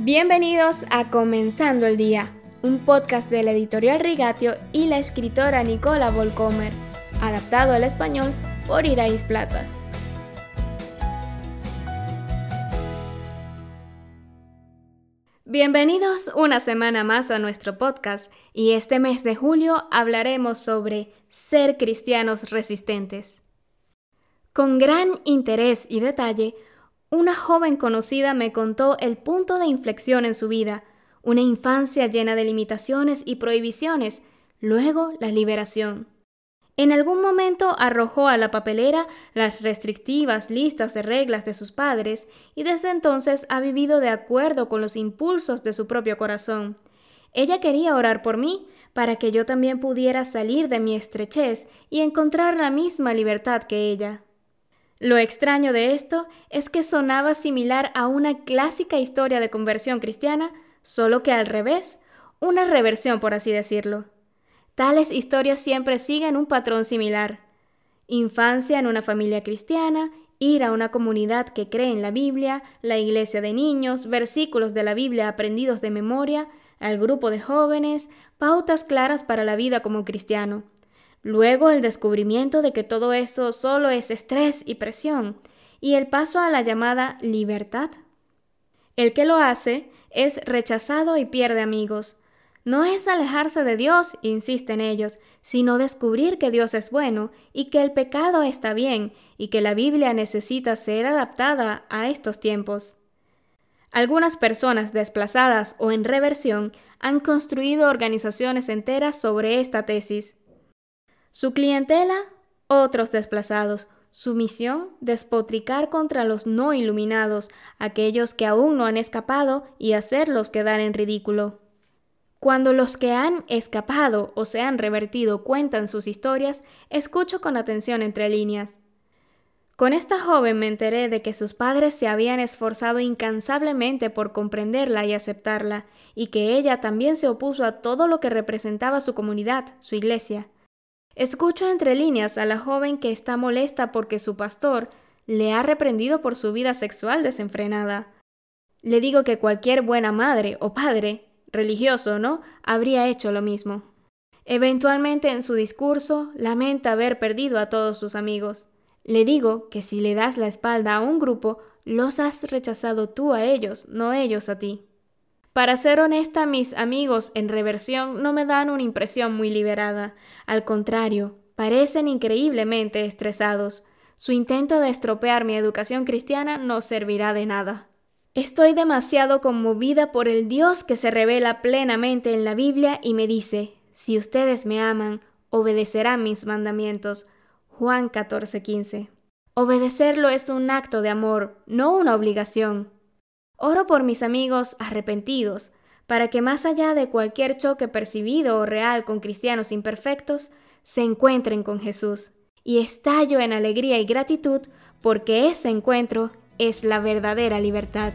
Bienvenidos a Comenzando el Día, un podcast de la editorial Rigatio y la escritora Nicola Volcomer, adaptado al español por Irais Plata. Bienvenidos una semana más a nuestro podcast y este mes de julio hablaremos sobre ser cristianos resistentes. Con gran interés y detalle, una joven conocida me contó el punto de inflexión en su vida, una infancia llena de limitaciones y prohibiciones, luego la liberación. En algún momento arrojó a la papelera las restrictivas listas de reglas de sus padres y desde entonces ha vivido de acuerdo con los impulsos de su propio corazón. Ella quería orar por mí para que yo también pudiera salir de mi estrechez y encontrar la misma libertad que ella. Lo extraño de esto es que sonaba similar a una clásica historia de conversión cristiana, solo que al revés, una reversión por así decirlo. Tales historias siempre siguen un patrón similar. Infancia en una familia cristiana, ir a una comunidad que cree en la Biblia, la iglesia de niños, versículos de la Biblia aprendidos de memoria, al grupo de jóvenes, pautas claras para la vida como cristiano. Luego el descubrimiento de que todo eso solo es estrés y presión, y el paso a la llamada libertad. El que lo hace es rechazado y pierde amigos. No es alejarse de Dios, insiste en ellos, sino descubrir que Dios es bueno y que el pecado está bien y que la Biblia necesita ser adaptada a estos tiempos. Algunas personas desplazadas o en reversión han construido organizaciones enteras sobre esta tesis. Su clientela, otros desplazados. Su misión, despotricar contra los no iluminados, aquellos que aún no han escapado y hacerlos quedar en ridículo. Cuando los que han escapado o se han revertido cuentan sus historias, escucho con atención entre líneas. Con esta joven me enteré de que sus padres se habían esforzado incansablemente por comprenderla y aceptarla, y que ella también se opuso a todo lo que representaba su comunidad, su iglesia. Escucho entre líneas a la joven que está molesta porque su pastor le ha reprendido por su vida sexual desenfrenada. Le digo que cualquier buena madre o padre, religioso o no, habría hecho lo mismo. Eventualmente en su discurso lamenta haber perdido a todos sus amigos. Le digo que si le das la espalda a un grupo, los has rechazado tú a ellos, no ellos a ti. Para ser honesta, mis amigos en reversión no me dan una impresión muy liberada. Al contrario, parecen increíblemente estresados. Su intento de estropear mi educación cristiana no servirá de nada. Estoy demasiado conmovida por el Dios que se revela plenamente en la Biblia y me dice, si ustedes me aman, obedecerán mis mandamientos. Juan 14:15. Obedecerlo es un acto de amor, no una obligación. Oro por mis amigos arrepentidos, para que más allá de cualquier choque percibido o real con cristianos imperfectos, se encuentren con Jesús. Y estallo en alegría y gratitud porque ese encuentro es la verdadera libertad.